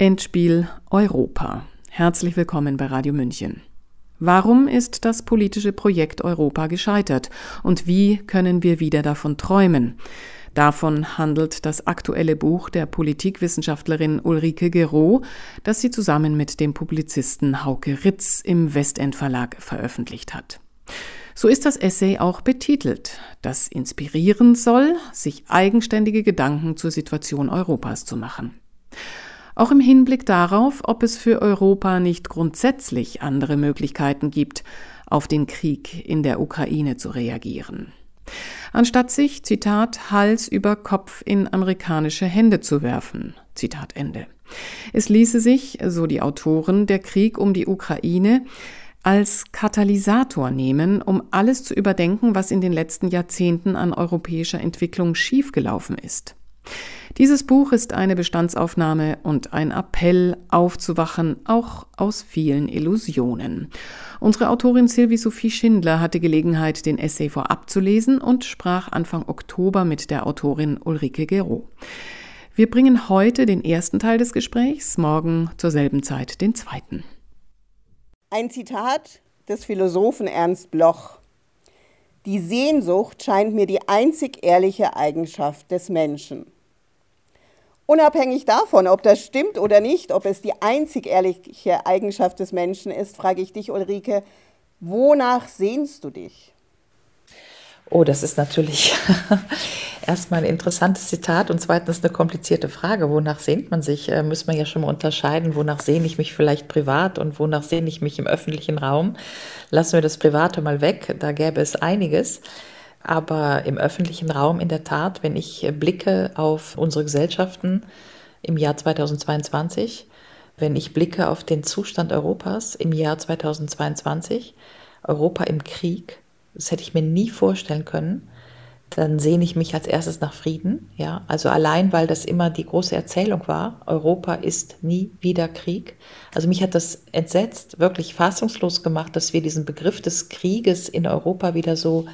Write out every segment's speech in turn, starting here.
Endspiel Europa. Herzlich willkommen bei Radio München. Warum ist das politische Projekt Europa gescheitert und wie können wir wieder davon träumen? Davon handelt das aktuelle Buch der Politikwissenschaftlerin Ulrike Gero, das sie zusammen mit dem Publizisten Hauke Ritz im Westend Verlag veröffentlicht hat. So ist das Essay auch betitelt, das inspirieren soll, sich eigenständige Gedanken zur Situation Europas zu machen auch im Hinblick darauf, ob es für Europa nicht grundsätzlich andere Möglichkeiten gibt, auf den Krieg in der Ukraine zu reagieren. Anstatt sich, Zitat, Hals über Kopf in amerikanische Hände zu werfen. Zitat Ende. Es ließe sich, so die Autoren, der Krieg um die Ukraine als Katalysator nehmen, um alles zu überdenken, was in den letzten Jahrzehnten an europäischer Entwicklung schiefgelaufen ist. Dieses Buch ist eine Bestandsaufnahme und ein Appell aufzuwachen, auch aus vielen Illusionen. Unsere Autorin Sylvie Sophie Schindler hatte Gelegenheit, den Essay vorab zu lesen und sprach Anfang Oktober mit der Autorin Ulrike Gero. Wir bringen heute den ersten Teil des Gesprächs, morgen zur selben Zeit den zweiten. Ein Zitat des Philosophen Ernst Bloch. Die Sehnsucht scheint mir die einzig ehrliche Eigenschaft des Menschen. Unabhängig davon, ob das stimmt oder nicht, ob es die einzig ehrliche Eigenschaft des Menschen ist, frage ich dich, Ulrike, wonach sehnst du dich? Oh, das ist natürlich erstmal ein interessantes Zitat und zweitens eine komplizierte Frage. Wonach sehnt man sich? Äh, muss man ja schon mal unterscheiden. Wonach sehne ich mich vielleicht privat und wonach sehne ich mich im öffentlichen Raum? Lassen wir das Private mal weg. Da gäbe es einiges. Aber im öffentlichen Raum in der Tat, wenn ich blicke auf unsere Gesellschaften im Jahr 2022, wenn ich blicke auf den Zustand Europas im Jahr 2022, Europa im Krieg, das hätte ich mir nie vorstellen können, dann sehne ich mich als erstes nach Frieden. Ja, also allein, weil das immer die große Erzählung war. Europa ist nie wieder Krieg. Also mich hat das entsetzt, wirklich fassungslos gemacht, dass wir diesen Begriff des Krieges in Europa wieder so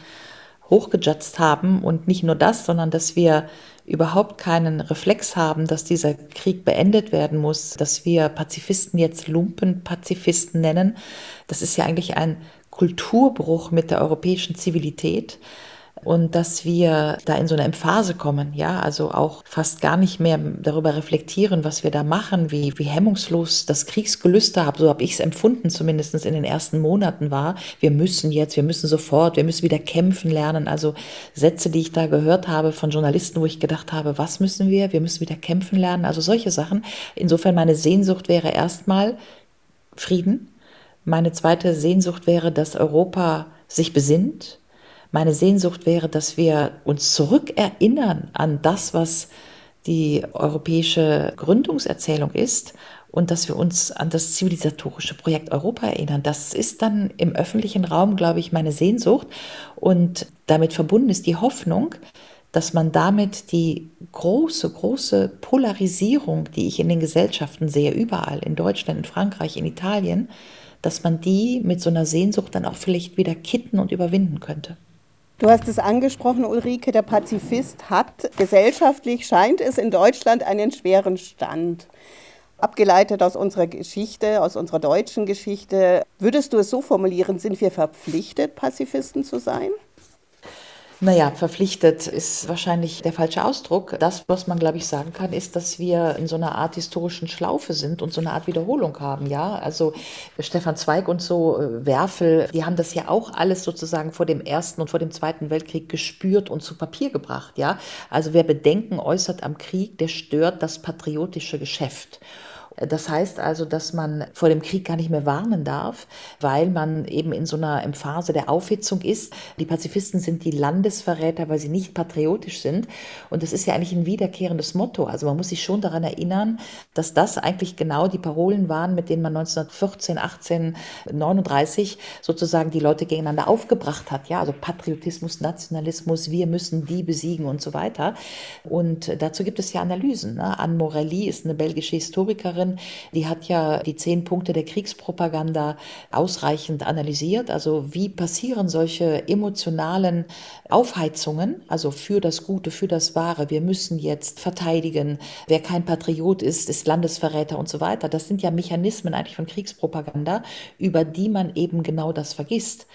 hochgejudged haben und nicht nur das, sondern dass wir überhaupt keinen Reflex haben, dass dieser Krieg beendet werden muss, dass wir Pazifisten jetzt Lumpenpazifisten nennen. Das ist ja eigentlich ein Kulturbruch mit der europäischen Zivilität und dass wir da in so eine Emphase kommen, ja, also auch fast gar nicht mehr darüber reflektieren, was wir da machen, wie, wie hemmungslos das Kriegsgelüste habe, so habe ich es empfunden, zumindest in den ersten Monaten war. Wir müssen jetzt, wir müssen sofort, wir müssen wieder kämpfen lernen. Also Sätze, die ich da gehört habe von Journalisten, wo ich gedacht habe, was müssen wir? Wir müssen wieder kämpfen lernen. Also solche Sachen. Insofern meine Sehnsucht wäre erstmal Frieden. Meine zweite Sehnsucht wäre, dass Europa sich besinnt, meine Sehnsucht wäre, dass wir uns zurückerinnern an das, was die europäische Gründungserzählung ist und dass wir uns an das zivilisatorische Projekt Europa erinnern. Das ist dann im öffentlichen Raum, glaube ich, meine Sehnsucht und damit verbunden ist die Hoffnung, dass man damit die große, große Polarisierung, die ich in den Gesellschaften sehe, überall, in Deutschland, in Frankreich, in Italien, dass man die mit so einer Sehnsucht dann auch vielleicht wieder kitten und überwinden könnte. Du hast es angesprochen, Ulrike, der Pazifist hat gesellschaftlich, scheint es in Deutschland einen schweren Stand. Abgeleitet aus unserer Geschichte, aus unserer deutschen Geschichte, würdest du es so formulieren, sind wir verpflichtet, Pazifisten zu sein? Naja, verpflichtet ist wahrscheinlich der falsche Ausdruck. Das, was man, glaube ich, sagen kann, ist, dass wir in so einer Art historischen Schlaufe sind und so eine Art Wiederholung haben. Ja, also Stefan Zweig und so, äh, Werfel, die haben das ja auch alles sozusagen vor dem Ersten und vor dem Zweiten Weltkrieg gespürt und zu Papier gebracht. Ja, also wer Bedenken äußert am Krieg, der stört das patriotische Geschäft. Das heißt also, dass man vor dem Krieg gar nicht mehr warnen darf, weil man eben in so einer Phase der Aufhitzung ist. Die Pazifisten sind die Landesverräter, weil sie nicht patriotisch sind. Und das ist ja eigentlich ein wiederkehrendes Motto. Also man muss sich schon daran erinnern, dass das eigentlich genau die Parolen waren, mit denen man 1914, 18, 39 sozusagen die Leute gegeneinander aufgebracht hat. Ja, also Patriotismus, Nationalismus, wir müssen die besiegen und so weiter. Und dazu gibt es ja Analysen. Ne? Anne Morelli ist eine belgische Historikerin, Wissenschaftlerin, die hat ja die zehn Punkte der Kriegspropaganda ausreichend analysiert. Also wie passieren solche emotionalen Aufheizungen, also für das Gute, für das Wahre. Wir müssen jetzt verteidigen. Wer kein Patriot ist, ist Landesverräter und so weiter. Das sind ja Mechanismen eigentlich von Kriegspropaganda, über die man eben genau das vergisst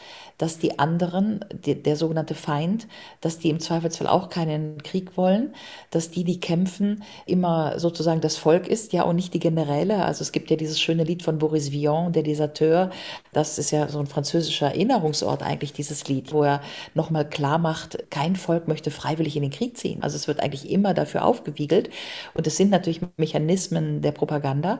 dass die anderen, die, der sogenannte Feind, dass die im Zweifelsfall auch keinen Krieg wollen, dass die, die kämpfen, immer sozusagen das Volk ist, ja, und nicht die Generäle. Also es gibt ja dieses schöne Lied von Boris Vian, der Deserteur. Das ist ja so ein französischer Erinnerungsort eigentlich, dieses Lied, wo er nochmal klar macht, kein Volk möchte freiwillig in den Krieg ziehen. Also es wird eigentlich immer dafür aufgewiegelt. Und es sind natürlich Mechanismen der Propaganda.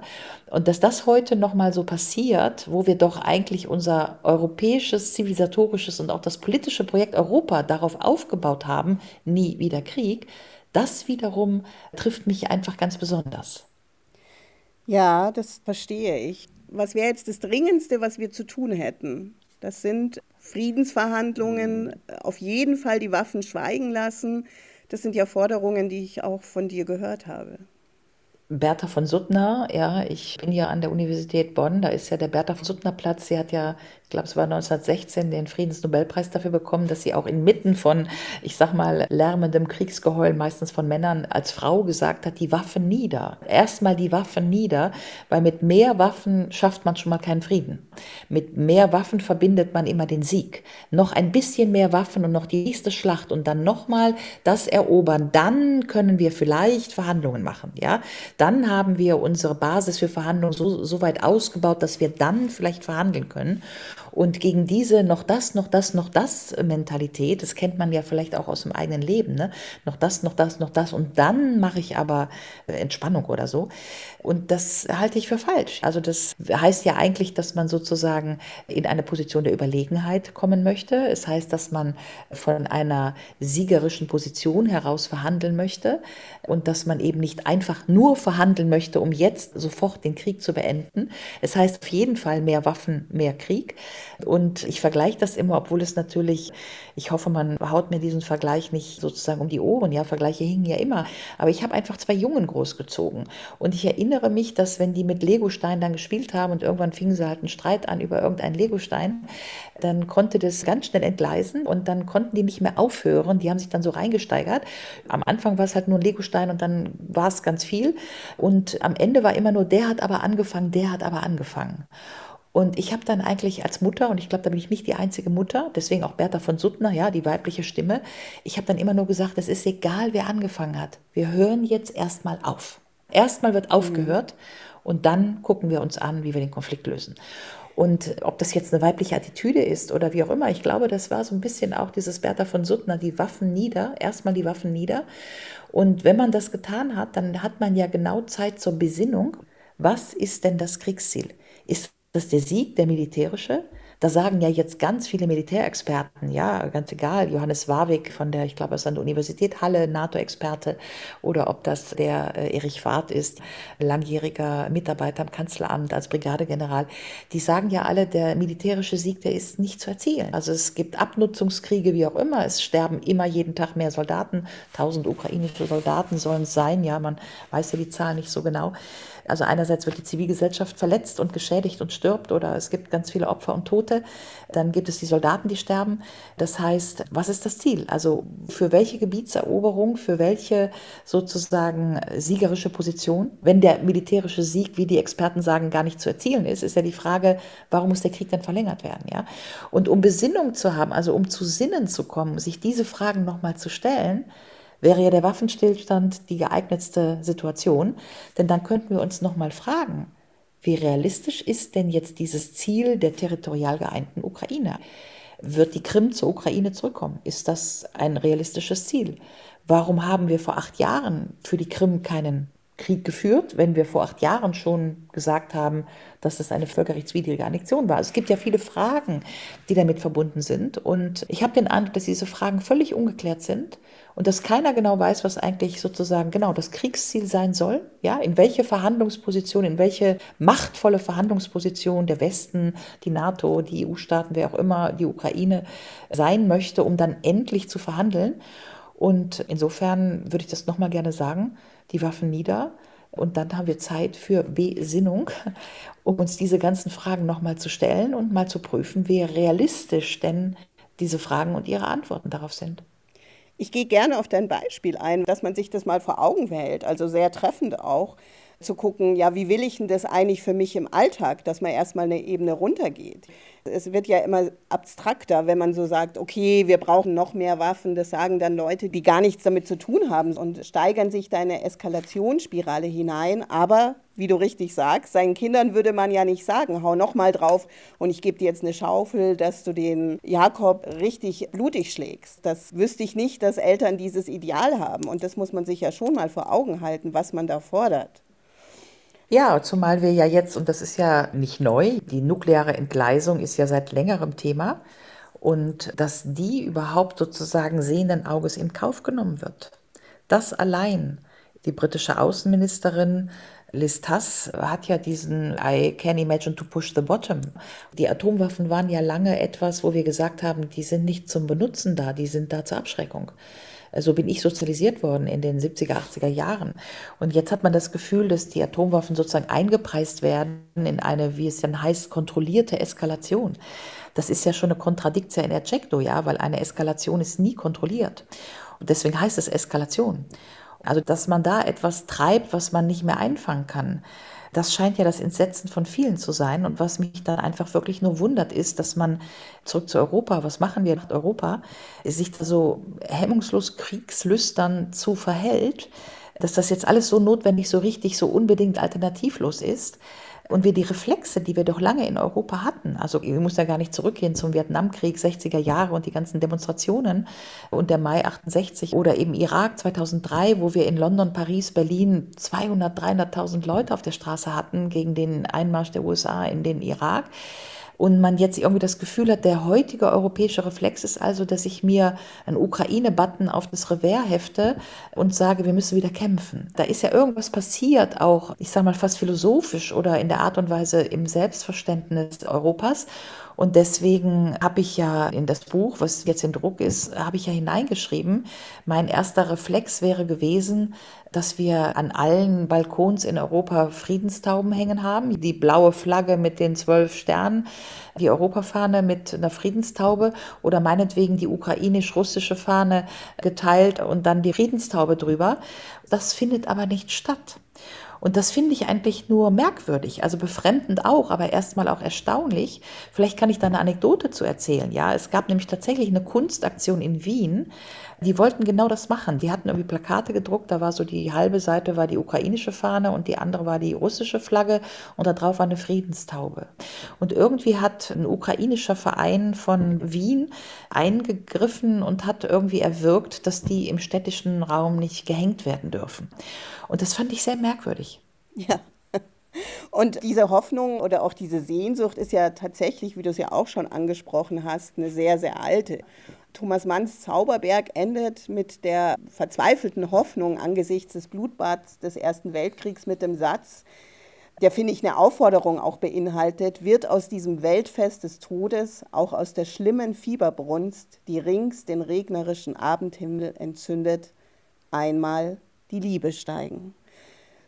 Und dass das heute nochmal so passiert, wo wir doch eigentlich unser europäisches Zivilisation zivilisatorisches und auch das politische Projekt Europa darauf aufgebaut haben, nie wieder Krieg, das wiederum trifft mich einfach ganz besonders. Ja, das verstehe ich. Was wäre jetzt das Dringendste, was wir zu tun hätten? Das sind Friedensverhandlungen, auf jeden Fall die Waffen schweigen lassen. Das sind ja Forderungen, die ich auch von dir gehört habe. Bertha von Suttner, ja, ich bin ja an der Universität Bonn, da ist ja der Bertha von Suttner Platz, sie hat ja glaube es war 1916, den Friedensnobelpreis dafür bekommen, dass sie auch inmitten von, ich sag mal, lärmendem Kriegsgeheul, meistens von Männern, als Frau gesagt hat, die Waffen nieder. Erstmal die Waffen nieder, weil mit mehr Waffen schafft man schon mal keinen Frieden. Mit mehr Waffen verbindet man immer den Sieg. Noch ein bisschen mehr Waffen und noch die nächste Schlacht und dann nochmal das erobern. Dann können wir vielleicht Verhandlungen machen, ja. Dann haben wir unsere Basis für Verhandlungen so, so weit ausgebaut, dass wir dann vielleicht verhandeln können. Und gegen diese noch das, noch das, noch das Mentalität, das kennt man ja vielleicht auch aus dem eigenen Leben, ne? noch das, noch das, noch das und dann mache ich aber äh, Entspannung oder so. Und das halte ich für falsch. Also das heißt ja eigentlich, dass man sozusagen in eine Position der Überlegenheit kommen möchte. Es heißt, dass man von einer siegerischen Position heraus verhandeln möchte und dass man eben nicht einfach nur verhandeln möchte, um jetzt sofort den Krieg zu beenden. Es heißt auf jeden Fall mehr Waffen, mehr Krieg. Und ich vergleiche das immer, obwohl es natürlich, ich hoffe, man haut mir diesen Vergleich nicht sozusagen um die Ohren. Ja, Vergleiche hingen ja immer. Aber ich habe einfach zwei Jungen großgezogen. Und ich erinnere mich, dass wenn die mit Legosteinen dann gespielt haben und irgendwann fingen sie halt einen Streit an über irgendeinen Legostein, dann konnte das ganz schnell entgleisen und dann konnten die nicht mehr aufhören. Die haben sich dann so reingesteigert. Am Anfang war es halt nur ein Legostein und dann war es ganz viel. Und am Ende war immer nur, der hat aber angefangen, der hat aber angefangen. Und ich habe dann eigentlich als Mutter, und ich glaube, da bin ich nicht die einzige Mutter, deswegen auch Bertha von Suttner, ja, die weibliche Stimme, ich habe dann immer nur gesagt, es ist egal, wer angefangen hat. Wir hören jetzt erstmal auf. Erstmal wird aufgehört mhm. und dann gucken wir uns an, wie wir den Konflikt lösen. Und ob das jetzt eine weibliche Attitüde ist oder wie auch immer, ich glaube, das war so ein bisschen auch dieses Bertha von Suttner, die Waffen nieder, erstmal die Waffen nieder. Und wenn man das getan hat, dann hat man ja genau Zeit zur Besinnung. Was ist denn das Kriegsziel? Ist das der Sieg, der militärische? Da sagen ja jetzt ganz viele Militärexperten, ja, ganz egal, Johannes Warwick von der, ich glaube, es ist an der Universität Halle, NATO-Experte, oder ob das der äh, Erich Fahrt ist, langjähriger Mitarbeiter im Kanzleramt als Brigadegeneral, die sagen ja alle, der militärische Sieg, der ist nicht zu erzielen. Also es gibt Abnutzungskriege, wie auch immer, es sterben immer jeden Tag mehr Soldaten, tausend ukrainische Soldaten sollen es sein, ja, man weiß ja die Zahl nicht so genau. Also einerseits wird die Zivilgesellschaft verletzt und geschädigt und stirbt oder es gibt ganz viele Opfer und Tote. Dann gibt es die Soldaten, die sterben. Das heißt, was ist das Ziel? Also für welche Gebietseroberung, für welche sozusagen siegerische Position? Wenn der militärische Sieg, wie die Experten sagen, gar nicht zu erzielen ist, ist ja die Frage, warum muss der Krieg dann verlängert werden? Ja? Und um Besinnung zu haben, also um zu Sinnen zu kommen, sich diese Fragen nochmal zu stellen, wäre ja der Waffenstillstand die geeignetste Situation, denn dann könnten wir uns nochmal fragen, wie realistisch ist denn jetzt dieses Ziel der territorial geeinten Ukraine? Wird die Krim zur Ukraine zurückkommen? Ist das ein realistisches Ziel? Warum haben wir vor acht Jahren für die Krim keinen Krieg geführt, wenn wir vor acht Jahren schon gesagt haben, dass das eine völkerrechtswidrige Annexion war. Also es gibt ja viele Fragen, die damit verbunden sind. Und ich habe den Eindruck, dass diese Fragen völlig ungeklärt sind und dass keiner genau weiß, was eigentlich sozusagen genau das Kriegsziel sein soll. Ja, in welche Verhandlungsposition, in welche machtvolle Verhandlungsposition der Westen, die NATO, die EU-Staaten, wer auch immer, die Ukraine sein möchte, um dann endlich zu verhandeln. Und insofern würde ich das nochmal gerne sagen, die Waffen nieder, Und dann haben wir Zeit für Besinnung, um uns diese ganzen Fragen nochmal zu stellen und mal zu prüfen, wie realistisch denn diese Fragen und ihre Antworten darauf sind. Ich gehe gerne auf dein Beispiel ein, dass man sich das mal vor Augen hält, also sehr treffend auch zu gucken, ja, wie will ich denn das eigentlich für mich im Alltag, dass man erstmal eine Ebene runtergeht. Es wird ja immer abstrakter, wenn man so sagt, okay, wir brauchen noch mehr Waffen. Das sagen dann Leute, die gar nichts damit zu tun haben und steigern sich da eine Eskalationsspirale hinein. Aber wie du richtig sagst, seinen Kindern würde man ja nicht sagen, hau noch mal drauf und ich gebe dir jetzt eine Schaufel, dass du den Jakob richtig blutig schlägst. Das wüsste ich nicht, dass Eltern dieses Ideal haben und das muss man sich ja schon mal vor Augen halten, was man da fordert. Ja, zumal wir ja jetzt, und das ist ja nicht neu, die nukleare Entgleisung ist ja seit längerem Thema und dass die überhaupt sozusagen sehenden Auges in Kauf genommen wird. Das allein, die britische Außenministerin Liz Truss hat ja diesen I can imagine to push the bottom. Die Atomwaffen waren ja lange etwas, wo wir gesagt haben, die sind nicht zum Benutzen da, die sind da zur Abschreckung. So bin ich sozialisiert worden in den 70er, 80er Jahren. Und jetzt hat man das Gefühl, dass die Atomwaffen sozusagen eingepreist werden in eine, wie es dann heißt, kontrollierte Eskalation. Das ist ja schon eine Contradictio in ejecto, ja, weil eine Eskalation ist nie kontrolliert. Und deswegen heißt es Eskalation. Also, dass man da etwas treibt, was man nicht mehr einfangen kann. Das scheint ja das Entsetzen von vielen zu sein. Und was mich dann einfach wirklich nur wundert, ist, dass man zurück zu Europa, was machen wir nach Europa, sich da so hemmungslos kriegslüstern zu verhält, dass das jetzt alles so notwendig, so richtig, so unbedingt alternativlos ist und wir die Reflexe, die wir doch lange in Europa hatten, also ich muss ja gar nicht zurückgehen zum Vietnamkrieg 60er Jahre und die ganzen Demonstrationen und der Mai 68 oder eben Irak 2003, wo wir in London, Paris, Berlin 200, 300.000 Leute auf der Straße hatten gegen den Einmarsch der USA in den Irak und man jetzt irgendwie das Gefühl hat, der heutige europäische Reflex ist also, dass ich mir einen Ukraine-Button auf das Revers hefte und sage, wir müssen wieder kämpfen. Da ist ja irgendwas passiert, auch, ich sage mal, fast philosophisch oder in der Art und Weise im Selbstverständnis Europas. Und deswegen habe ich ja in das Buch, was jetzt in Druck ist, habe ich ja hineingeschrieben, mein erster Reflex wäre gewesen, dass wir an allen Balkons in Europa Friedenstauben hängen haben. Die blaue Flagge mit den zwölf Sternen, die Europafahne mit einer Friedenstaube oder meinetwegen die ukrainisch-russische Fahne geteilt und dann die Friedenstaube drüber. Das findet aber nicht statt. Und das finde ich eigentlich nur merkwürdig, also befremdend auch, aber erstmal auch erstaunlich. Vielleicht kann ich da eine Anekdote zu erzählen. Ja, es gab nämlich tatsächlich eine Kunstaktion in Wien, die wollten genau das machen. Die hatten irgendwie Plakate gedruckt, da war so die halbe Seite war die ukrainische Fahne und die andere war die russische Flagge und da drauf war eine Friedenstaube. Und irgendwie hat ein ukrainischer Verein von Wien eingegriffen und hat irgendwie erwirkt, dass die im städtischen Raum nicht gehängt werden dürfen. Und das fand ich sehr merkwürdig. Ja. Und diese Hoffnung oder auch diese Sehnsucht ist ja tatsächlich, wie du es ja auch schon angesprochen hast, eine sehr, sehr alte. Thomas Manns Zauberberg endet mit der verzweifelten Hoffnung angesichts des Blutbads des Ersten Weltkriegs mit dem Satz, der, finde ich, eine Aufforderung auch beinhaltet, wird aus diesem Weltfest des Todes, auch aus der schlimmen Fieberbrunst, die rings den regnerischen Abendhimmel entzündet, einmal die Liebe steigen.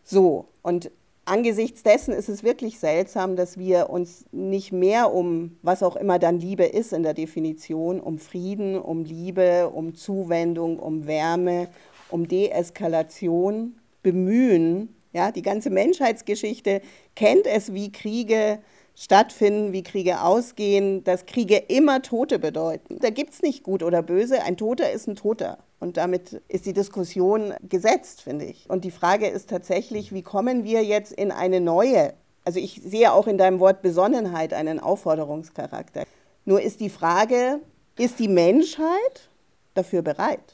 So, und angesichts dessen ist es wirklich seltsam, dass wir uns nicht mehr um, was auch immer dann Liebe ist in der Definition, um Frieden, um Liebe, um Zuwendung, um Wärme, um Deeskalation bemühen. Ja, die ganze Menschheitsgeschichte kennt es, wie Kriege stattfinden, wie Kriege ausgehen, dass Kriege immer Tote bedeuten. Da gibt es nicht gut oder böse. Ein Toter ist ein Toter. Und damit ist die Diskussion gesetzt, finde ich. Und die Frage ist tatsächlich, wie kommen wir jetzt in eine neue, also ich sehe auch in deinem Wort Besonnenheit einen Aufforderungscharakter. Nur ist die Frage, ist die Menschheit dafür bereit?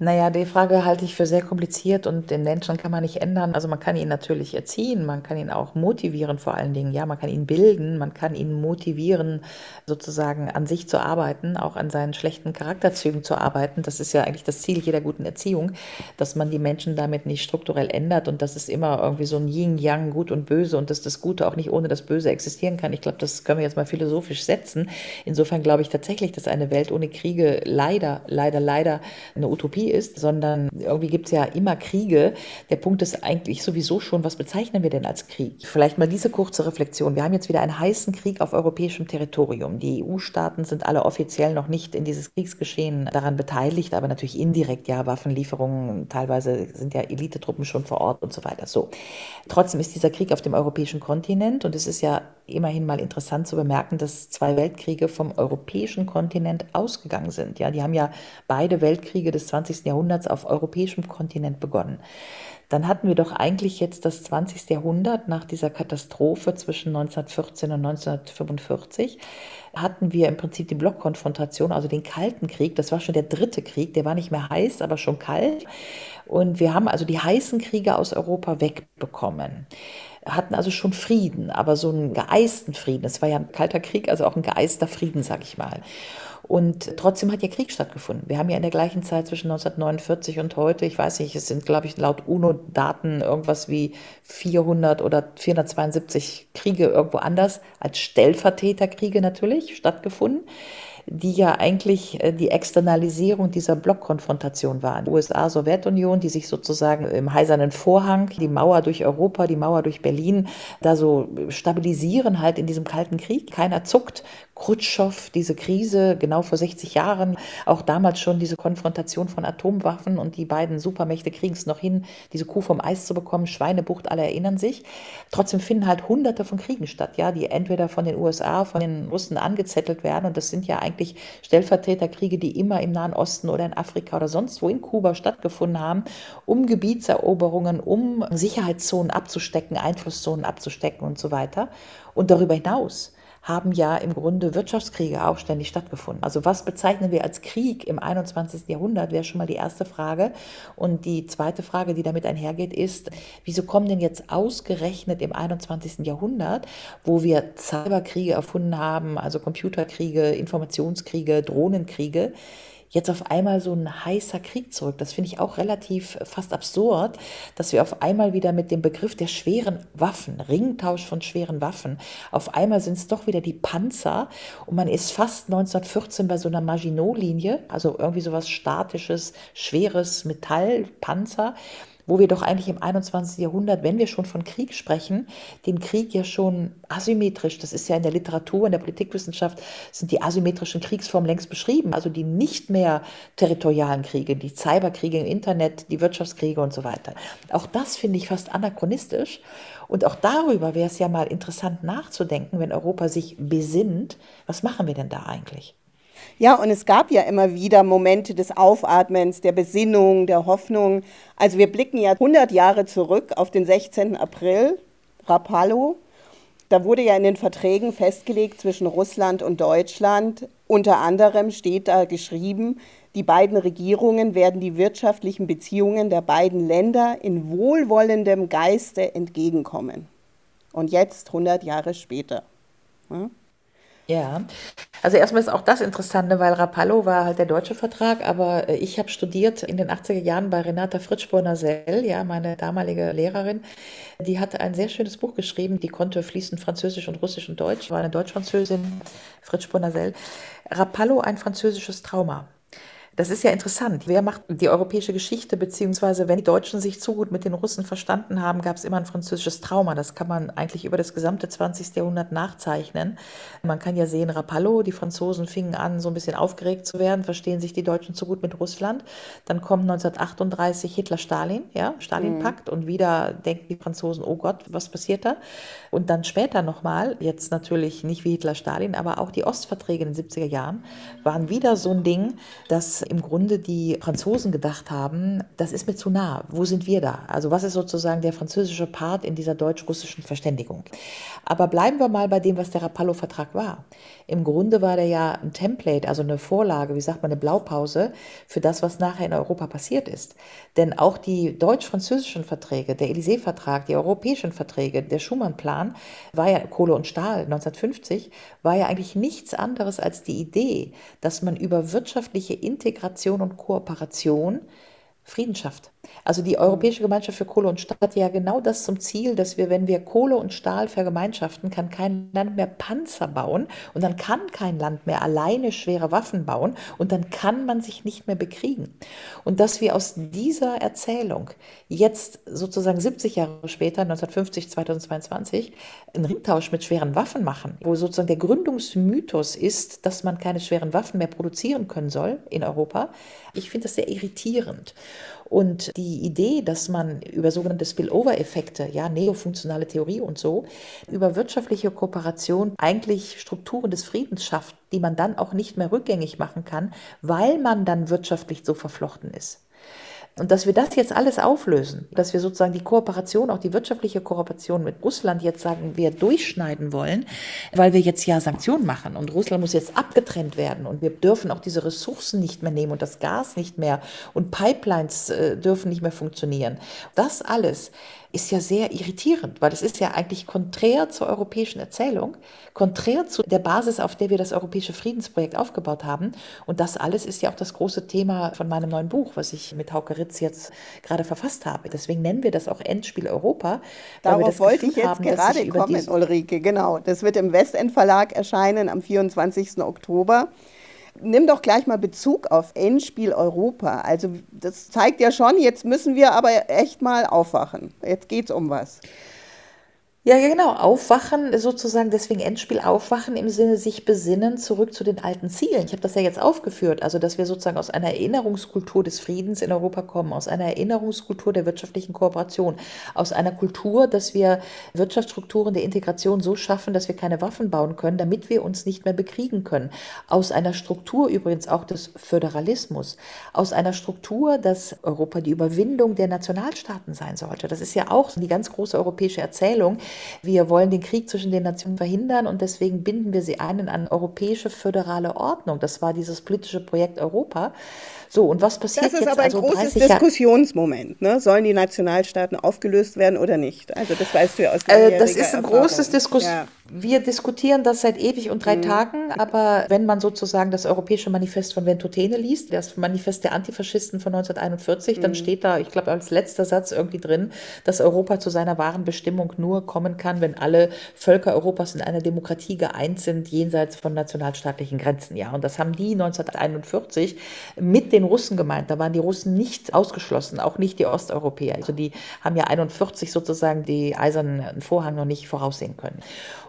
Naja, die Frage halte ich für sehr kompliziert und den Menschen kann man nicht ändern. Also man kann ihn natürlich erziehen, man kann ihn auch motivieren vor allen Dingen. Ja, man kann ihn bilden, man kann ihn motivieren, sozusagen an sich zu arbeiten, auch an seinen schlechten Charakterzügen zu arbeiten. Das ist ja eigentlich das Ziel jeder guten Erziehung, dass man die Menschen damit nicht strukturell ändert und dass es immer irgendwie so ein Yin-Yang, Gut und Böse und dass das Gute auch nicht ohne das Böse existieren kann. Ich glaube, das können wir jetzt mal philosophisch setzen. Insofern glaube ich tatsächlich, dass eine Welt ohne Kriege leider, leider, leider eine Utopie Ideologie ist, sondern irgendwie gibt es ja immer Kriege. Der Punkt ist eigentlich sowieso schon, was bezeichnen wir denn als Krieg? Vielleicht mal diese kurze Reflexion. Wir haben jetzt wieder einen heißen Krieg auf europäischem Territorium. Die EU-Staaten sind alle offiziell noch nicht in dieses Kriegsgeschehen daran beteiligt, aber natürlich indirekt ja Waffenlieferungen, teilweise sind ja Elitetruppen schon vor Ort und so weiter. So. Trotzdem ist dieser Krieg auf dem europäischen Kontinent und es ist ja immerhin mal interessant zu bemerken, dass zwei Weltkriege vom europäischen Kontinent ausgegangen sind. Ja, die haben ja beide Weltkriege des 20. Jahrhunderts auf europäischem Kontinent begonnen. Dann hatten wir doch eigentlich jetzt das 20. Jahrhundert nach dieser Katastrophe zwischen 1914 und 1945 hatten wir im Prinzip die Blockkonfrontation, also den Kalten Krieg. Das war schon der dritte Krieg, der war nicht mehr heiß, aber schon kalt. Und wir haben also die heißen Kriege aus Europa wegbekommen hatten also schon Frieden, aber so einen geeisten Frieden. Es war ja ein kalter Krieg, also auch ein geeister Frieden, sag ich mal. Und trotzdem hat ja Krieg stattgefunden. Wir haben ja in der gleichen Zeit zwischen 1949 und heute, ich weiß nicht, es sind, glaube ich, laut UNO-Daten irgendwas wie 400 oder 472 Kriege irgendwo anders, als Stellvertreterkriege natürlich, stattgefunden die ja eigentlich äh, die Externalisierung dieser Blockkonfrontation waren. USA, Sowjetunion, die sich sozusagen im heisernen Vorhang, die Mauer durch Europa, die Mauer durch Berlin, da so stabilisieren halt in diesem Kalten Krieg. Keiner zuckt, Khrushchev, diese Krise genau vor 60 Jahren, auch damals schon diese Konfrontation von Atomwaffen und die beiden Supermächte kriegen es noch hin, diese Kuh vom Eis zu bekommen, Schweinebucht, alle erinnern sich. Trotzdem finden halt hunderte von Kriegen statt, ja, die entweder von den USA, von den Russen angezettelt werden und das sind ja eigentlich Stellvertreterkriege, die immer im Nahen Osten oder in Afrika oder sonst wo in Kuba stattgefunden haben, um Gebietseroberungen, um Sicherheitszonen abzustecken, Einflusszonen abzustecken und so weiter. Und darüber hinaus haben ja im Grunde Wirtschaftskriege auch ständig stattgefunden. Also was bezeichnen wir als Krieg im 21. Jahrhundert, wäre schon mal die erste Frage. Und die zweite Frage, die damit einhergeht, ist, wieso kommen denn jetzt ausgerechnet im 21. Jahrhundert, wo wir Cyberkriege erfunden haben, also Computerkriege, Informationskriege, Drohnenkriege, jetzt auf einmal so ein heißer Krieg zurück. Das finde ich auch relativ äh, fast absurd, dass wir auf einmal wieder mit dem Begriff der schweren Waffen, Ringtausch von schweren Waffen, auf einmal sind es doch wieder die Panzer und man ist fast 1914 bei so einer Maginot-Linie, also irgendwie sowas statisches, schweres Metallpanzer wo wir doch eigentlich im 21. Jahrhundert, wenn wir schon von Krieg sprechen, den Krieg ja schon asymmetrisch, das ist ja in der Literatur, in der Politikwissenschaft, sind die asymmetrischen Kriegsformen längst beschrieben, also die nicht mehr territorialen Kriege, die Cyberkriege im Internet, die Wirtschaftskriege und so weiter. Auch das finde ich fast anachronistisch. Und auch darüber wäre es ja mal interessant nachzudenken, wenn Europa sich besinnt, was machen wir denn da eigentlich? Ja, und es gab ja immer wieder Momente des Aufatmens, der Besinnung, der Hoffnung. Also wir blicken ja 100 Jahre zurück auf den 16. April, Rapallo. Da wurde ja in den Verträgen festgelegt zwischen Russland und Deutschland. Unter anderem steht da geschrieben, die beiden Regierungen werden die wirtschaftlichen Beziehungen der beiden Länder in wohlwollendem Geiste entgegenkommen. Und jetzt, 100 Jahre später. Ja? Ja, also erstmal ist auch das Interessante, weil Rapallo war halt der deutsche Vertrag, aber äh, ich habe studiert in den 80er Jahren bei Renata Fritsch-Bornasel, ja, meine damalige Lehrerin. Die hatte ein sehr schönes Buch geschrieben, die konnte fließend Französisch und Russisch und Deutsch, war eine Deutsch-Französin, Fritsch-Bornasel. Rapallo, ein französisches Trauma. Das ist ja interessant. Wer macht die europäische Geschichte, beziehungsweise wenn die Deutschen sich zu gut mit den Russen verstanden haben, gab es immer ein französisches Trauma. Das kann man eigentlich über das gesamte 20. Jahrhundert nachzeichnen. Man kann ja sehen, Rapallo, die Franzosen fingen an, so ein bisschen aufgeregt zu werden, verstehen sich die Deutschen zu gut mit Russland. Dann kommt 1938 Hitler-Stalin, ja, Stalin-Pakt mhm. und wieder denken die Franzosen, oh Gott, was passiert da? Und dann später nochmal, jetzt natürlich nicht wie Hitler-Stalin, aber auch die Ostverträge in den 70er Jahren waren wieder so ein Ding, dass im Grunde die Franzosen gedacht haben, das ist mir zu nah. Wo sind wir da? Also was ist sozusagen der französische Part in dieser deutsch-russischen Verständigung? Aber bleiben wir mal bei dem, was der Rapallo-Vertrag war. Im Grunde war der ja ein Template, also eine Vorlage, wie sagt man, eine Blaupause für das, was nachher in Europa passiert ist. Denn auch die deutsch-französischen Verträge, der Élysée-Vertrag, die europäischen Verträge, der Schumann-Plan, war ja Kohle und Stahl 1950, war ja eigentlich nichts anderes als die Idee, dass man über wirtschaftliche Integration und Kooperation Frieden schafft. Also die Europäische Gemeinschaft für Kohle und Stahl hat ja genau das zum Ziel, dass wir, wenn wir Kohle und Stahl vergemeinschaften, kann kein Land mehr Panzer bauen und dann kann kein Land mehr alleine schwere Waffen bauen und dann kann man sich nicht mehr bekriegen. Und dass wir aus dieser Erzählung jetzt sozusagen 70 Jahre später, 1950, 2022, einen Ringtausch mit schweren Waffen machen, wo sozusagen der Gründungsmythos ist, dass man keine schweren Waffen mehr produzieren können soll in Europa, ich finde das sehr irritierend. Und die Idee, dass man über sogenannte Spillover-Effekte, ja, neofunktionale Theorie und so, über wirtschaftliche Kooperation eigentlich Strukturen des Friedens schafft, die man dann auch nicht mehr rückgängig machen kann, weil man dann wirtschaftlich so verflochten ist. Und dass wir das jetzt alles auflösen, dass wir sozusagen die Kooperation, auch die wirtschaftliche Kooperation mit Russland jetzt sagen, wir durchschneiden wollen, weil wir jetzt ja Sanktionen machen und Russland muss jetzt abgetrennt werden und wir dürfen auch diese Ressourcen nicht mehr nehmen und das Gas nicht mehr und Pipelines äh, dürfen nicht mehr funktionieren. Das alles ist ja sehr irritierend, weil es ist ja eigentlich konträr zur europäischen Erzählung, konträr zu der Basis, auf der wir das europäische Friedensprojekt aufgebaut haben. Und das alles ist ja auch das große Thema von meinem neuen Buch, was ich mit Hauke Ritz jetzt gerade verfasst habe. Deswegen nennen wir das auch Endspiel Europa. Darauf wollte ich jetzt haben, gerade kommen, Ulrike. Genau, das wird im Westend Verlag erscheinen am 24. Oktober. Nimm doch gleich mal Bezug auf Endspiel Europa. Also das zeigt ja schon, jetzt müssen wir aber echt mal aufwachen. Jetzt geht's um was. Ja, genau. Aufwachen, sozusagen, deswegen Endspiel aufwachen im Sinne sich besinnen, zurück zu den alten Zielen. Ich habe das ja jetzt aufgeführt, also dass wir sozusagen aus einer Erinnerungskultur des Friedens in Europa kommen, aus einer Erinnerungskultur der wirtschaftlichen Kooperation, aus einer Kultur, dass wir Wirtschaftsstrukturen der Integration so schaffen, dass wir keine Waffen bauen können, damit wir uns nicht mehr bekriegen können. Aus einer Struktur übrigens auch des Föderalismus, aus einer Struktur, dass Europa die Überwindung der Nationalstaaten sein sollte. Das ist ja auch die ganz große europäische Erzählung wir wollen den Krieg zwischen den Nationen verhindern und deswegen binden wir sie ein in eine europäische föderale Ordnung. Das war dieses politische Projekt Europa. So, und was passiert jetzt? Das ist aber ein also großes Diskussionsmoment. Ne? Sollen die Nationalstaaten aufgelöst werden oder nicht? Also das weißt du ja aus äh, Das ist ein Erfahrung. großes Diskussionsmoment. Ja. Wir diskutieren das seit ewig und drei mhm. Tagen, aber wenn man sozusagen das Europäische Manifest von Ventotene liest, das Manifest der Antifaschisten von 1941, mhm. dann steht da, ich glaube, als letzter Satz irgendwie drin, dass Europa zu seiner wahren Bestimmung nur kommen kann, wenn alle Völker Europas in einer Demokratie geeint sind, jenseits von nationalstaatlichen Grenzen. Ja, und das haben die 1941 mit den Russen gemeint. Da waren die Russen nicht ausgeschlossen, auch nicht die Osteuropäer. Also die haben ja 41 sozusagen die eisernen Vorhang noch nicht voraussehen können.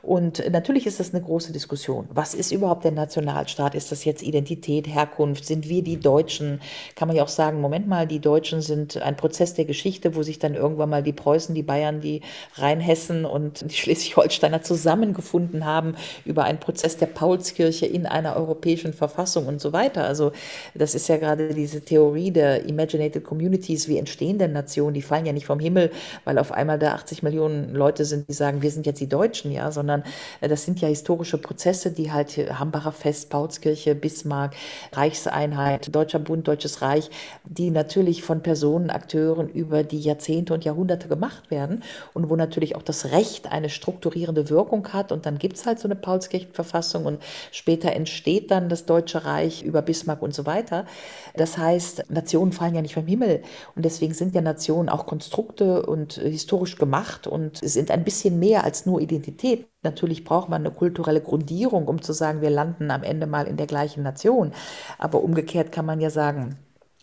Und natürlich ist das eine große Diskussion. Was ist überhaupt der Nationalstaat? Ist das jetzt Identität, Herkunft? Sind wir die Deutschen? Kann man ja auch sagen, Moment mal, die Deutschen sind ein Prozess der Geschichte, wo sich dann irgendwann mal die Preußen, die Bayern, die Rheinhessen und die Schleswig-Holsteiner zusammengefunden haben über einen Prozess der Paulskirche in einer europäischen Verfassung und so weiter. Also das ist ja gerade diese Theorie der Imaginated Communities, wie entstehen denn Nationen? Die fallen ja nicht vom Himmel, weil auf einmal da 80 Millionen Leute sind, die sagen, wir sind jetzt die Deutschen, ja, sondern sondern äh, das sind ja historische Prozesse, die halt Hambacher Fest, Paulskirche, Bismarck, Reichseinheit, Deutscher Bund, Deutsches Reich, die natürlich von Personen, Akteuren über die Jahrzehnte und Jahrhunderte gemacht werden und wo natürlich auch das Recht eine strukturierende Wirkung hat und dann gibt es halt so eine Paulskirchenverfassung und später entsteht dann das Deutsche Reich über Bismarck und so weiter. Das heißt, Nationen fallen ja nicht vom Himmel und deswegen sind ja Nationen auch Konstrukte und äh, historisch gemacht und sind ein bisschen mehr als nur Identität. Natürlich braucht man eine kulturelle Grundierung, um zu sagen, wir landen am Ende mal in der gleichen Nation. Aber umgekehrt kann man ja sagen,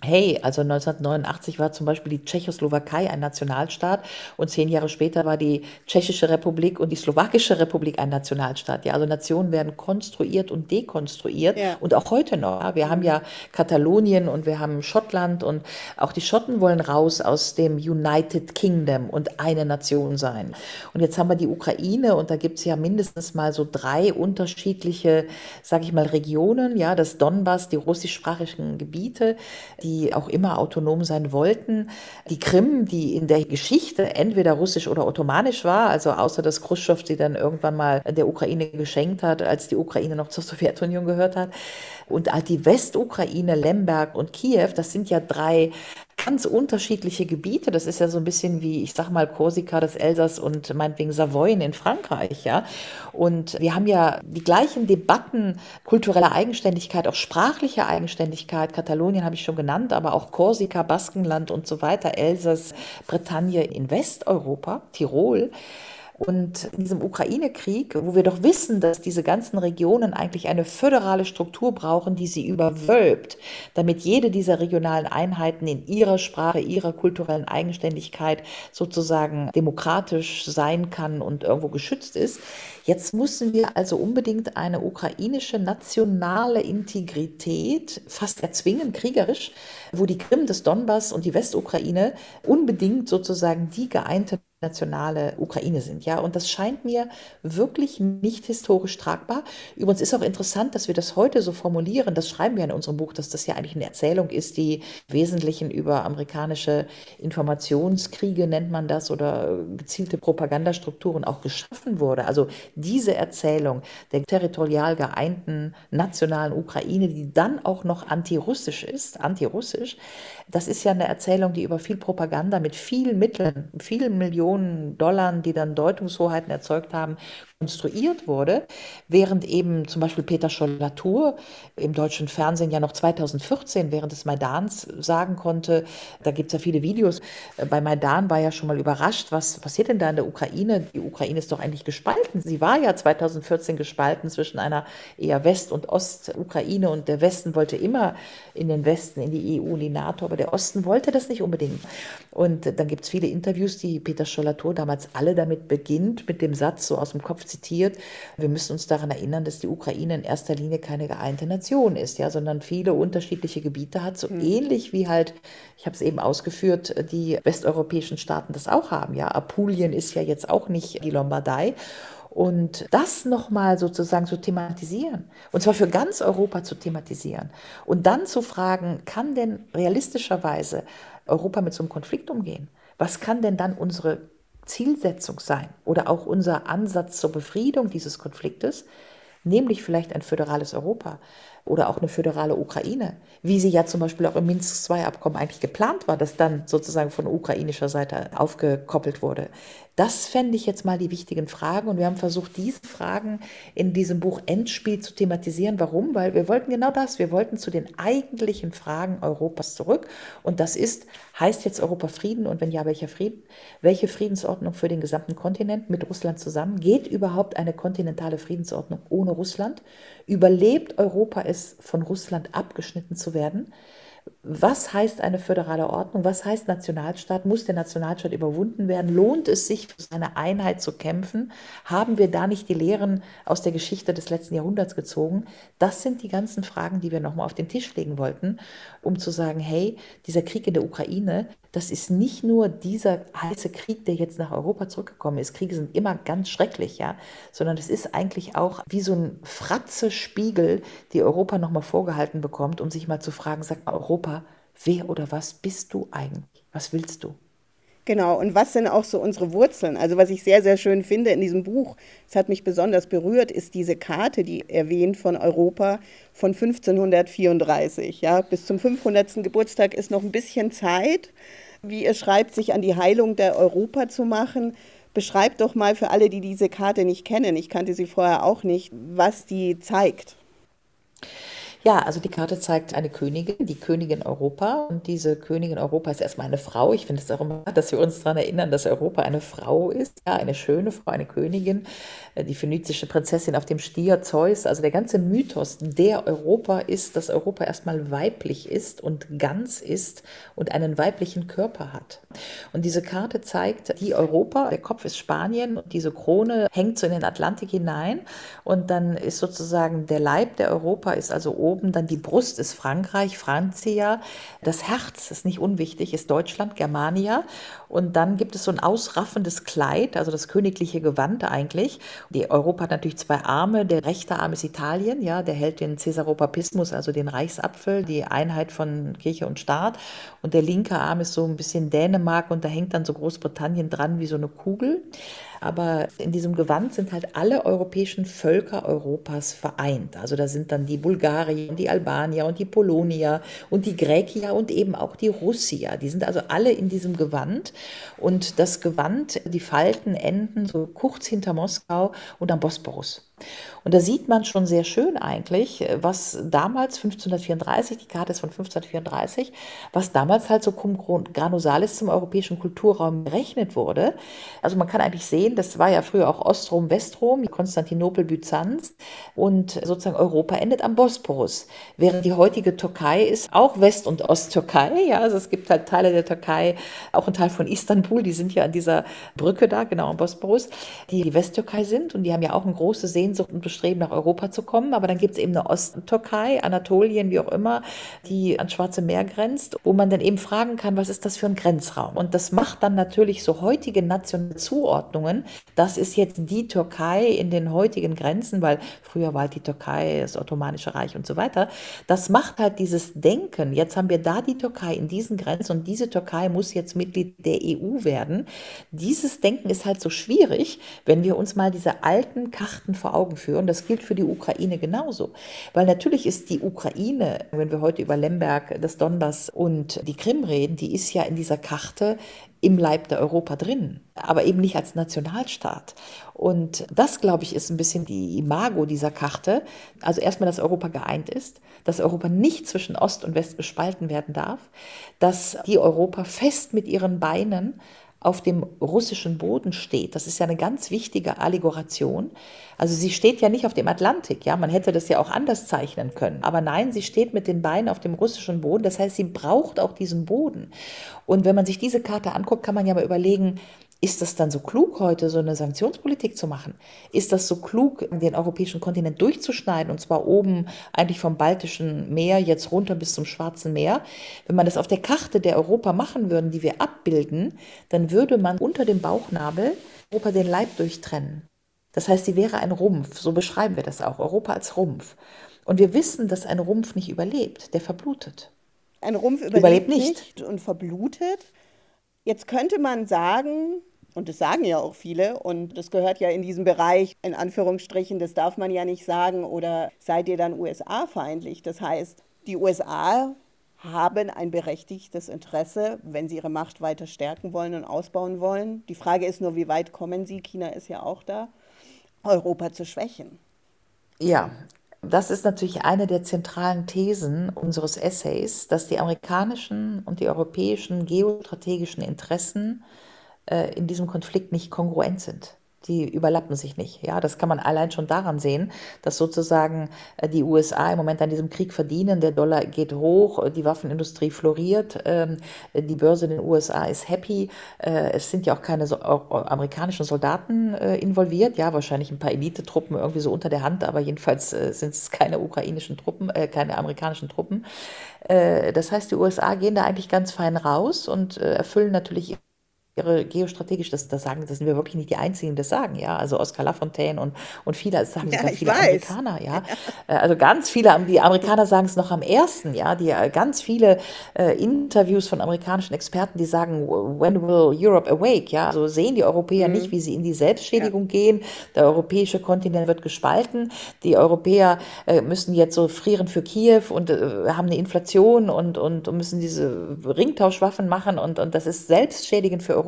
Hey, also 1989 war zum Beispiel die Tschechoslowakei ein Nationalstaat und zehn Jahre später war die Tschechische Republik und die Slowakische Republik ein Nationalstaat. Ja, also Nationen werden konstruiert und dekonstruiert ja. und auch heute noch. Wir haben ja Katalonien und wir haben Schottland und auch die Schotten wollen raus aus dem United Kingdom und eine Nation sein. Und jetzt haben wir die Ukraine und da gibt es ja mindestens mal so drei unterschiedliche, sage ich mal, Regionen. Ja, das Donbass, die russischsprachigen Gebiete, die die auch immer autonom sein wollten. Die Krim, die in der Geschichte entweder russisch oder ottomanisch war, also außer dass Khrushchev sie dann irgendwann mal der Ukraine geschenkt hat, als die Ukraine noch zur Sowjetunion gehört hat. Und die Westukraine, Lemberg und Kiew, das sind ja drei ganz unterschiedliche Gebiete. Das ist ja so ein bisschen wie, ich sag mal, Korsika, das Elsass und meinetwegen Savoyen in Frankreich, ja. Und wir haben ja die gleichen Debatten, kulturelle Eigenständigkeit, auch sprachliche Eigenständigkeit. Katalonien habe ich schon genannt, aber auch Korsika, Baskenland und so weiter, Elsass, Bretagne in Westeuropa, Tirol. Und in diesem Ukraine-Krieg, wo wir doch wissen, dass diese ganzen Regionen eigentlich eine föderale Struktur brauchen, die sie überwölbt, damit jede dieser regionalen Einheiten in ihrer Sprache, ihrer kulturellen Eigenständigkeit sozusagen demokratisch sein kann und irgendwo geschützt ist. Jetzt müssen wir also unbedingt eine ukrainische nationale Integrität fast erzwingen, kriegerisch, wo die Krim des Donbass und die Westukraine unbedingt sozusagen die geeinte nationale Ukraine sind. Ja, und das scheint mir wirklich nicht historisch tragbar. Übrigens ist auch interessant, dass wir das heute so formulieren. Das schreiben wir in unserem Buch, dass das ja eigentlich eine Erzählung ist, die Wesentlichen über amerikanische Informationskriege nennt man das oder gezielte Propagandastrukturen auch geschaffen wurde. Also diese Erzählung der territorial geeinten nationalen Ukraine, die dann auch noch antirussisch ist, antirussisch, das ist ja eine Erzählung, die über viel Propaganda mit vielen Mitteln, vielen Millionen Dollar, die dann Deutungshoheiten erzeugt haben, konstruiert wurde, während eben zum Beispiel Peter Scholl-Latour im deutschen Fernsehen ja noch 2014 während des Maidans sagen konnte, da gibt es ja viele Videos, äh, bei Maidan war ja schon mal überrascht, was passiert denn da in der Ukraine? Die Ukraine ist doch eigentlich gespalten. Sie war ja 2014 gespalten zwischen einer eher West- und Ost-Ukraine und der Westen wollte immer in den Westen, in die EU, in die NATO, aber der Osten wollte das nicht unbedingt. Und dann gibt es viele Interviews, die Peter Scholl-Latour damals alle damit beginnt, mit dem Satz so aus dem Kopf zitiert, wir müssen uns daran erinnern, dass die Ukraine in erster Linie keine geeinte Nation ist, ja, sondern viele unterschiedliche Gebiete hat, so mhm. ähnlich wie halt, ich habe es eben ausgeführt, die westeuropäischen Staaten das auch haben. Ja, Apulien ist ja jetzt auch nicht die Lombardei. Und das nochmal sozusagen zu thematisieren, und zwar für ganz Europa zu thematisieren und dann zu fragen, kann denn realistischerweise Europa mit so einem Konflikt umgehen? Was kann denn dann unsere Zielsetzung sein oder auch unser Ansatz zur Befriedung dieses Konfliktes, nämlich vielleicht ein föderales Europa oder auch eine föderale Ukraine, wie sie ja zum Beispiel auch im Minsk-II-Abkommen eigentlich geplant war, das dann sozusagen von ukrainischer Seite aufgekoppelt wurde. Das fände ich jetzt mal die wichtigen Fragen und wir haben versucht, diese Fragen in diesem Buch Endspiel zu thematisieren. Warum? Weil wir wollten genau das, wir wollten zu den eigentlichen Fragen Europas zurück und das ist, heißt jetzt Europa Frieden und wenn ja, welcher Frieden? Welche Friedensordnung für den gesamten Kontinent mit Russland zusammen? Geht überhaupt eine kontinentale Friedensordnung ohne Russland? Überlebt Europa es, von Russland abgeschnitten zu werden? Was heißt eine föderale Ordnung? Was heißt Nationalstaat? Muss der Nationalstaat überwunden werden? Lohnt es sich, für seine Einheit zu kämpfen? Haben wir da nicht die Lehren aus der Geschichte des letzten Jahrhunderts gezogen? Das sind die ganzen Fragen, die wir nochmal auf den Tisch legen wollten, um zu sagen, hey, dieser Krieg in der Ukraine, das ist nicht nur dieser heiße Krieg, der jetzt nach Europa zurückgekommen ist. Kriege sind immer ganz schrecklich, ja, sondern es ist eigentlich auch wie so ein Fratze-Spiegel, die Europa nochmal vorgehalten bekommt, um sich mal zu fragen, sagt Europa, wer oder was bist du eigentlich? Was willst du? Genau, und was sind auch so unsere Wurzeln? Also was ich sehr, sehr schön finde in diesem Buch, es hat mich besonders berührt, ist diese Karte, die erwähnt von Europa von 1534. Ja, bis zum 500. Geburtstag ist noch ein bisschen Zeit, wie ihr schreibt, sich an die Heilung der Europa zu machen. Beschreibt doch mal für alle, die diese Karte nicht kennen, ich kannte sie vorher auch nicht, was die zeigt. Ja, also die Karte zeigt eine Königin, die Königin Europa. Und diese Königin Europa ist erstmal eine Frau. Ich finde es auch immer, dass wir uns daran erinnern, dass Europa eine Frau ist. Ja, eine schöne Frau, eine Königin, äh, die phönizische Prinzessin auf dem Stier Zeus. Also der ganze Mythos der Europa ist, dass Europa erstmal weiblich ist und ganz ist und einen weiblichen Körper hat. Und diese Karte zeigt die Europa, der Kopf ist Spanien und diese Krone hängt so in den Atlantik hinein. Und dann ist sozusagen der Leib der Europa ist also oben oben dann die Brust ist Frankreich, Francia. Das Herz ist nicht unwichtig, ist Deutschland, Germania. Und dann gibt es so ein ausraffendes Kleid, also das königliche Gewand eigentlich. Die Europa hat natürlich zwei Arme. Der rechte Arm ist Italien, ja, der hält den Caesaropapismus, also den Reichsapfel, die Einheit von Kirche und Staat. Und der linke Arm ist so ein bisschen Dänemark und da hängt dann so Großbritannien dran wie so eine Kugel. Aber in diesem Gewand sind halt alle europäischen Völker Europas vereint. Also da sind dann die Bulgarier und die Albanier und die Polonier und die Griechier und eben auch die Russier. Die sind also alle in diesem Gewand und das Gewand, die Falten enden so kurz hinter Moskau und am Bosporus. Und da sieht man schon sehr schön eigentlich, was damals 1534, die Karte ist von 1534, was damals halt so cum granusalis zum europäischen Kulturraum gerechnet wurde. Also man kann eigentlich sehen, das war ja früher auch Ostrom, Westrom, Konstantinopel, Byzanz und sozusagen Europa endet am Bosporus. Während die heutige Türkei ist auch West- und Osttürkei. Ja, also es gibt halt Teile der Türkei, auch ein Teil von Istanbul, die sind ja an dieser Brücke da, genau am Bosporus, die die Westtürkei sind und die haben ja auch eine große Sehnsucht und Bestreben, nach Europa zu kommen. Aber dann gibt es eben eine Osttürkei, Anatolien, wie auch immer, die ans Schwarze Meer grenzt, wo man dann eben fragen kann, was ist das für ein Grenzraum? Und das macht dann natürlich so heutige nationale Zuordnungen. Das ist jetzt die Türkei in den heutigen Grenzen, weil früher war halt die Türkei, das Ottomanische Reich und so weiter. Das macht halt dieses Denken. Jetzt haben wir da die Türkei in diesen Grenzen und diese Türkei muss jetzt Mitglied der EU werden. Dieses Denken ist halt so schwierig, wenn wir uns mal diese alten Karten vor Augen führen. Das gilt für die Ukraine genauso. Weil natürlich ist die Ukraine, wenn wir heute über Lemberg, das Donbass und die Krim reden, die ist ja in dieser Karte im Leib der Europa drin, aber eben nicht als Nationalstaat. Und das, glaube ich, ist ein bisschen die Imago dieser Karte. Also erstmal, dass Europa geeint ist, dass Europa nicht zwischen Ost und West gespalten werden darf, dass die Europa fest mit ihren Beinen auf dem russischen Boden steht. Das ist ja eine ganz wichtige Allegoration. Also sie steht ja nicht auf dem Atlantik, ja, man hätte das ja auch anders zeichnen können. Aber nein, sie steht mit den Beinen auf dem russischen Boden. Das heißt, sie braucht auch diesen Boden. Und wenn man sich diese Karte anguckt, kann man ja mal überlegen, ist das dann so klug, heute so eine Sanktionspolitik zu machen? Ist das so klug, den europäischen Kontinent durchzuschneiden und zwar oben eigentlich vom Baltischen Meer jetzt runter bis zum Schwarzen Meer? Wenn man das auf der Karte der Europa machen würde, die wir abbilden, dann würde man unter dem Bauchnabel Europa den Leib durchtrennen. Das heißt, sie wäre ein Rumpf, so beschreiben wir das auch, Europa als Rumpf. Und wir wissen, dass ein Rumpf nicht überlebt, der verblutet. Ein Rumpf überlebt, überlebt nicht. nicht und verblutet. Jetzt könnte man sagen, und das sagen ja auch viele. Und das gehört ja in diesem Bereich, in Anführungsstrichen, das darf man ja nicht sagen. Oder seid ihr dann USA-feindlich? Das heißt, die USA haben ein berechtigtes Interesse, wenn sie ihre Macht weiter stärken wollen und ausbauen wollen. Die Frage ist nur, wie weit kommen sie? China ist ja auch da, Europa zu schwächen. Ja, das ist natürlich eine der zentralen Thesen unseres Essays, dass die amerikanischen und die europäischen geostrategischen Interessen äh, in diesem Konflikt nicht kongruent sind. Die überlappen sich nicht. Ja, das kann man allein schon daran sehen, dass sozusagen äh, die USA im Moment an diesem Krieg verdienen. Der Dollar geht hoch, die Waffenindustrie floriert, ähm, die Börse in den USA ist happy. Äh, es sind ja auch keine amerikanischen Soldaten involviert. Ja, wahrscheinlich ein paar Elitetruppen irgendwie so unter der Hand, aber jedenfalls sind es keine ukrainischen Truppen, keine amerikanischen Truppen. Das heißt, die USA gehen da eigentlich ganz fein raus und erfüllen natürlich ihre geostrategisch, das, das sagen, das sind wir wirklich nicht die Einzigen, die das sagen, ja. Also Oscar Lafontaine und, und viele, das sagen ja, viele weiß. Amerikaner, ja. ja. Äh, also ganz viele, die Amerikaner sagen es noch am ersten, ja. Die äh, ganz viele äh, Interviews von amerikanischen Experten, die sagen, when will Europe awake, ja. Also sehen die Europäer mhm. nicht, wie sie in die Selbstschädigung ja. gehen. Der europäische Kontinent wird gespalten. Die Europäer äh, müssen jetzt so frieren für Kiew und äh, haben eine Inflation und, und, und müssen diese Ringtauschwaffen machen und, und das ist selbstschädigend für Europa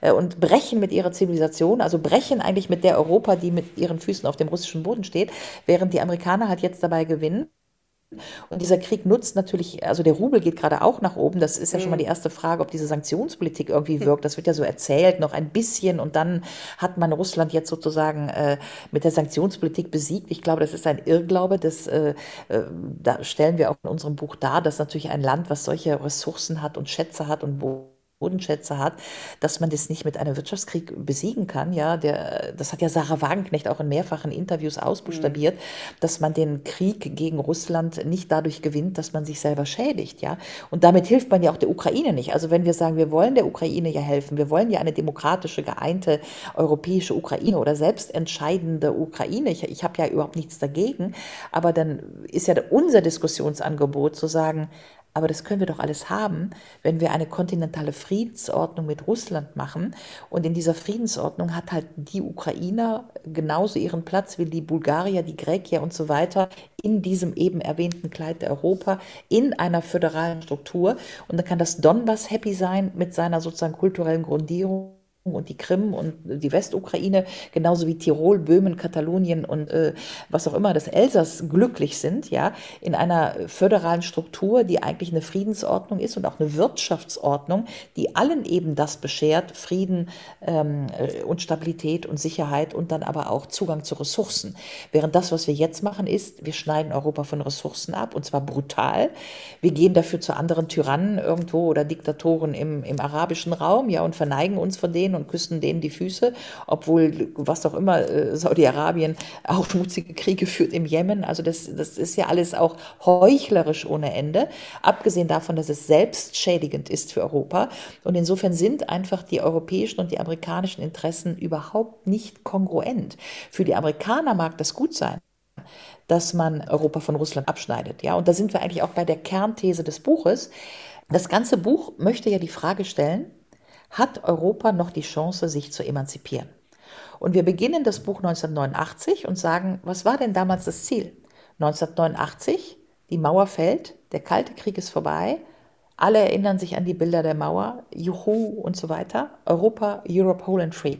äh, und brechen mit ihrer Zivilisation, also brechen eigentlich mit der Europa, die mit ihren Füßen auf dem russischen Boden steht, während die Amerikaner halt jetzt dabei gewinnen. Und dieser Krieg nutzt natürlich, also der Rubel geht gerade auch nach oben. Das ist ja schon mal die mhm. erste Frage, ob diese Sanktionspolitik irgendwie wirkt. Das wird ja so erzählt, noch ein bisschen. Und dann hat man Russland jetzt sozusagen äh, mit der Sanktionspolitik besiegt. Ich glaube, das ist ein Irrglaube. Das äh, äh, da stellen wir auch in unserem Buch dar, dass natürlich ein Land, was solche Ressourcen hat und Schätze hat und wo Bodenschätze hat, dass man das nicht mit einem Wirtschaftskrieg besiegen kann. Ja, der, das hat ja Sarah Wagenknecht auch in mehrfachen Interviews ausbuchstabiert, mhm. dass man den Krieg gegen Russland nicht dadurch gewinnt, dass man sich selber schädigt. Ja, und damit hilft man ja auch der Ukraine nicht. Also wenn wir sagen, wir wollen der Ukraine ja helfen, wir wollen ja eine demokratische, geeinte europäische Ukraine oder selbstentscheidende Ukraine. Ich, ich habe ja überhaupt nichts dagegen, aber dann ist ja unser Diskussionsangebot zu sagen, aber das können wir doch alles haben, wenn wir eine kontinentale Friedensordnung mit Russland machen. Und in dieser Friedensordnung hat halt die Ukrainer genauso ihren Platz wie die Bulgarier, die Grekier und so weiter in diesem eben erwähnten Kleid der Europa in einer föderalen Struktur. Und dann kann das Donbass happy sein mit seiner sozusagen kulturellen Grundierung und die Krim und die Westukraine, genauso wie Tirol, Böhmen, Katalonien und äh, was auch immer, das Elsass glücklich sind, ja, in einer föderalen Struktur, die eigentlich eine Friedensordnung ist und auch eine Wirtschaftsordnung, die allen eben das beschert, Frieden ähm, äh, und Stabilität und Sicherheit und dann aber auch Zugang zu Ressourcen. Während das, was wir jetzt machen, ist, wir schneiden Europa von Ressourcen ab und zwar brutal. Wir gehen dafür zu anderen Tyrannen irgendwo oder Diktatoren im, im arabischen Raum, ja, und verneigen uns von denen und küssen denen die Füße, obwohl, was auch immer, äh, Saudi-Arabien auch schmutzige Kriege führt im Jemen. Also das, das ist ja alles auch heuchlerisch ohne Ende, abgesehen davon, dass es selbstschädigend ist für Europa. Und insofern sind einfach die europäischen und die amerikanischen Interessen überhaupt nicht kongruent. Für die Amerikaner mag das gut sein dass man Europa von Russland abschneidet. Ja, und da sind wir eigentlich auch bei der Kernthese des Buches. Das ganze Buch möchte ja die Frage stellen, hat Europa noch die Chance, sich zu emanzipieren. Und wir beginnen das Buch 1989 und sagen, was war denn damals das Ziel? 1989, die Mauer fällt, der Kalte Krieg ist vorbei, alle erinnern sich an die Bilder der Mauer, Juhu und so weiter, Europa, Europe, whole and free.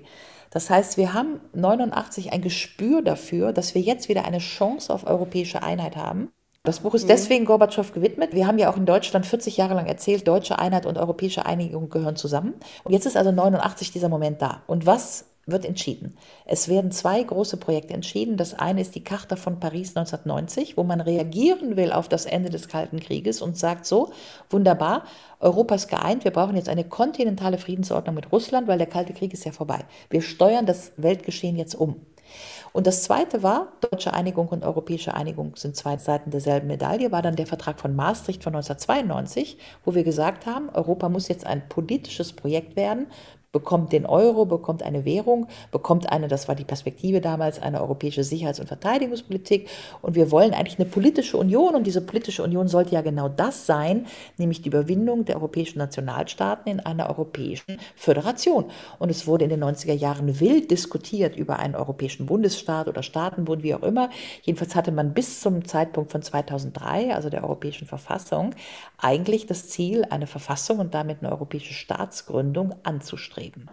Das heißt, wir haben 89 ein Gespür dafür, dass wir jetzt wieder eine Chance auf europäische Einheit haben. Das Buch ist mhm. deswegen Gorbatschow gewidmet. Wir haben ja auch in Deutschland 40 Jahre lang erzählt, deutsche Einheit und europäische Einigung gehören zusammen. Und jetzt ist also 89 dieser Moment da. Und was wird entschieden? Es werden zwei große Projekte entschieden. Das eine ist die Charta von Paris 1990, wo man reagieren will auf das Ende des Kalten Krieges und sagt so, wunderbar, Europa ist geeint, wir brauchen jetzt eine kontinentale Friedensordnung mit Russland, weil der Kalte Krieg ist ja vorbei. Wir steuern das Weltgeschehen jetzt um. Und das Zweite war, deutsche Einigung und europäische Einigung sind zwei Seiten derselben Medaille, war dann der Vertrag von Maastricht von 1992, wo wir gesagt haben, Europa muss jetzt ein politisches Projekt werden bekommt den Euro, bekommt eine Währung, bekommt eine, das war die Perspektive damals, eine europäische Sicherheits- und Verteidigungspolitik. Und wir wollen eigentlich eine politische Union. Und diese politische Union sollte ja genau das sein, nämlich die Überwindung der europäischen Nationalstaaten in einer europäischen Föderation. Und es wurde in den 90er Jahren wild diskutiert über einen europäischen Bundesstaat oder Staatenbund, wie auch immer. Jedenfalls hatte man bis zum Zeitpunkt von 2003, also der europäischen Verfassung, eigentlich das Ziel, eine Verfassung und damit eine europäische Staatsgründung anzustreben beschrieben.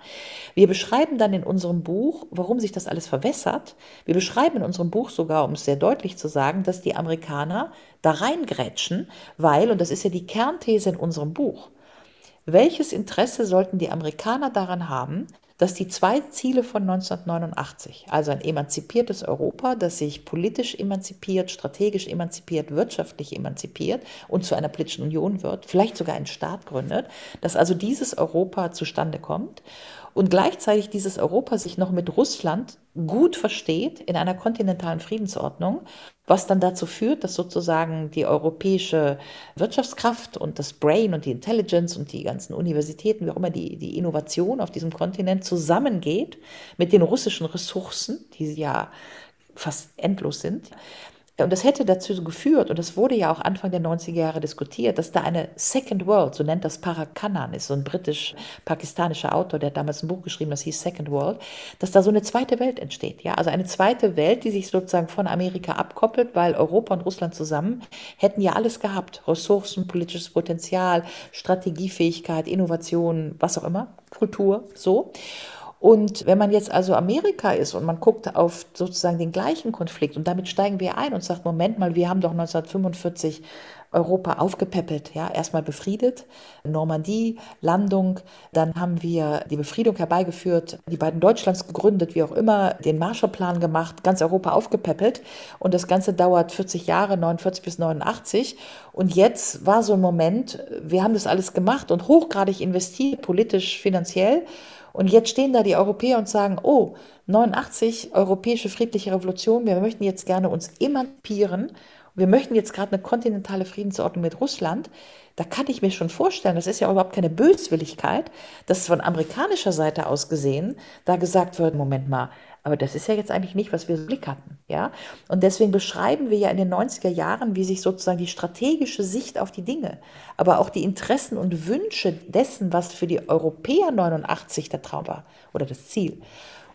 Wir beschreiben dann in unserem Buch, warum sich das alles verwässert. Wir beschreiben in unserem Buch sogar, um es sehr deutlich zu sagen, dass die Amerikaner da reingrätschen, weil, und das ist ja die Kernthese in unserem Buch, welches Interesse sollten die Amerikaner daran haben, dass die zwei Ziele von 1989, also ein emanzipiertes Europa, das sich politisch emanzipiert, strategisch emanzipiert, wirtschaftlich emanzipiert und zu einer politischen Union wird, vielleicht sogar einen Staat gründet, dass also dieses Europa zustande kommt und gleichzeitig dieses Europa sich noch mit Russland gut versteht in einer kontinentalen Friedensordnung, was dann dazu führt, dass sozusagen die europäische Wirtschaftskraft und das Brain und die Intelligence und die ganzen Universitäten, wie auch immer die, die Innovation auf diesem Kontinent zusammengeht mit den russischen Ressourcen, die ja fast endlos sind, und das hätte dazu geführt, und das wurde ja auch Anfang der 90er Jahre diskutiert, dass da eine Second World, so nennt das Parakanan, ist so ein britisch-pakistanischer Autor, der hat damals ein Buch geschrieben, das hieß Second World, dass da so eine zweite Welt entsteht. Ja? Also eine zweite Welt, die sich sozusagen von Amerika abkoppelt, weil Europa und Russland zusammen hätten ja alles gehabt. Ressourcen, politisches Potenzial, Strategiefähigkeit, Innovation, was auch immer, Kultur, so. Und wenn man jetzt also Amerika ist und man guckt auf sozusagen den gleichen Konflikt und damit steigen wir ein und sagt, Moment mal, wir haben doch 1945 Europa aufgepäppelt, ja, erstmal befriedet, Normandie, Landung, dann haben wir die Befriedung herbeigeführt, die beiden Deutschlands gegründet, wie auch immer, den Marshallplan gemacht, ganz Europa aufgepäppelt und das Ganze dauert 40 Jahre, 49 bis 89 und jetzt war so ein Moment, wir haben das alles gemacht und hochgradig investiert, politisch, finanziell und jetzt stehen da die Europäer und sagen, oh, 89, europäische friedliche Revolution, wir möchten jetzt gerne uns emanzipieren, wir möchten jetzt gerade eine kontinentale Friedensordnung mit Russland. Da kann ich mir schon vorstellen, das ist ja überhaupt keine Böswilligkeit, dass von amerikanischer Seite aus gesehen da gesagt wird, Moment mal, Aber das ist ja jetzt eigentlich nicht, was wir im Blick hatten. Ja? Und deswegen beschreiben wir ja in den 90er Jahren, wie sich sozusagen die strategische Sicht auf die Dinge, aber auch die Interessen und Wünsche dessen, was für die Europäer 89 der Traum war oder das Ziel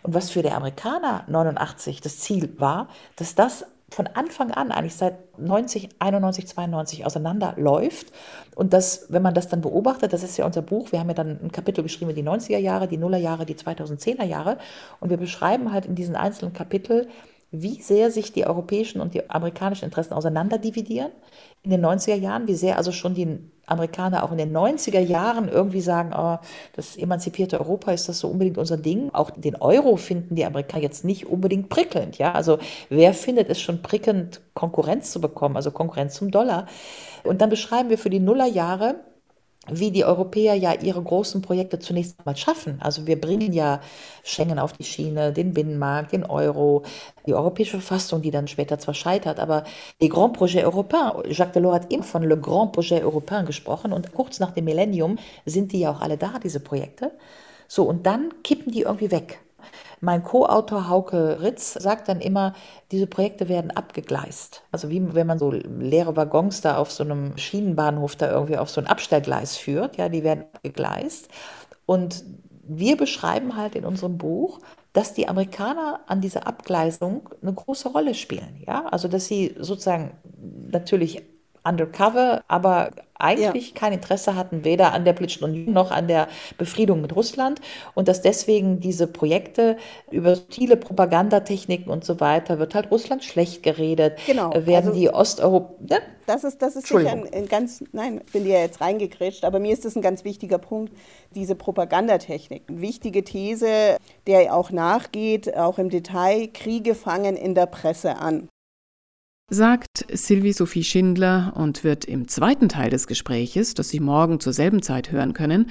und was für die Amerikaner 89 das Ziel war, dass das von Anfang an, eigentlich seit 90, 91, 92 auseinanderläuft. Und das, wenn man das dann beobachtet, das ist ja unser Buch, wir haben ja dann ein Kapitel geschrieben, die 90er Jahre, die Nullerjahre, die 2010er Jahre. Und wir beschreiben halt in diesen einzelnen Kapiteln, wie sehr sich die europäischen und die amerikanischen Interessen auseinanderdividieren in den 90er Jahren, wie sehr also schon die Amerikaner auch in den 90er Jahren irgendwie sagen, oh, das emanzipierte Europa ist das so unbedingt unser Ding. Auch den Euro finden die Amerikaner jetzt nicht unbedingt prickelnd. Ja? Also wer findet es schon prickelnd, Konkurrenz zu bekommen, also Konkurrenz zum Dollar? Und dann beschreiben wir für die Nullerjahre wie die Europäer ja ihre großen Projekte zunächst mal schaffen. Also wir bringen ja Schengen auf die Schiene, den Binnenmarkt, den Euro, die europäische Verfassung, die dann später zwar scheitert, aber les grands projets européens, Jacques Delors hat immer von le grand projet européen gesprochen und kurz nach dem Millennium sind die ja auch alle da, diese Projekte. So, und dann kippen die irgendwie weg. Mein Co-Autor Hauke Ritz sagt dann immer, diese Projekte werden abgegleist. Also wie wenn man so leere Waggons da auf so einem Schienenbahnhof da irgendwie auf so ein Abstellgleis führt, ja, die werden abgegleist. Und wir beschreiben halt in unserem Buch, dass die Amerikaner an dieser Abgleisung eine große Rolle spielen. Ja? Also dass sie sozusagen natürlich undercover, aber eigentlich ja. kein Interesse hatten, weder an der politischen Union noch an der Befriedung mit Russland und dass deswegen diese Projekte über viele Propagandatechniken und so weiter wird halt Russland schlecht geredet. Genau. Äh, werden also, die Osteuropäer. Ne? Das ist, das ist sicher ein, ein, ganz, nein, bin dir jetzt reingekrätscht, aber mir ist das ein ganz wichtiger Punkt, diese Propagandatechnik. Eine wichtige These, der auch nachgeht, auch im Detail, Kriege fangen in der Presse an sagt Sylvie Sophie Schindler und wird im zweiten Teil des Gespräches, das Sie morgen zur selben Zeit hören können,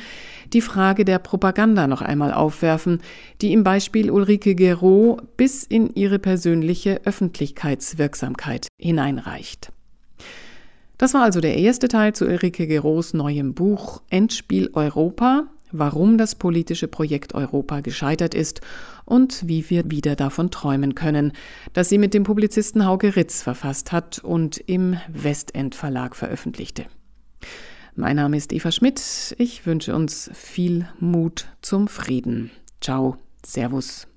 die Frage der Propaganda noch einmal aufwerfen, die im Beispiel Ulrike Gero bis in ihre persönliche Öffentlichkeitswirksamkeit hineinreicht. Das war also der erste Teil zu Ulrike Geros neuem Buch Endspiel Europa, warum das politische Projekt Europa gescheitert ist und wie wir wieder davon träumen können, das sie mit dem Publizisten Hauke Ritz verfasst hat und im Westend Verlag veröffentlichte. Mein Name ist Eva Schmidt. Ich wünsche uns viel Mut zum Frieden. Ciao, Servus.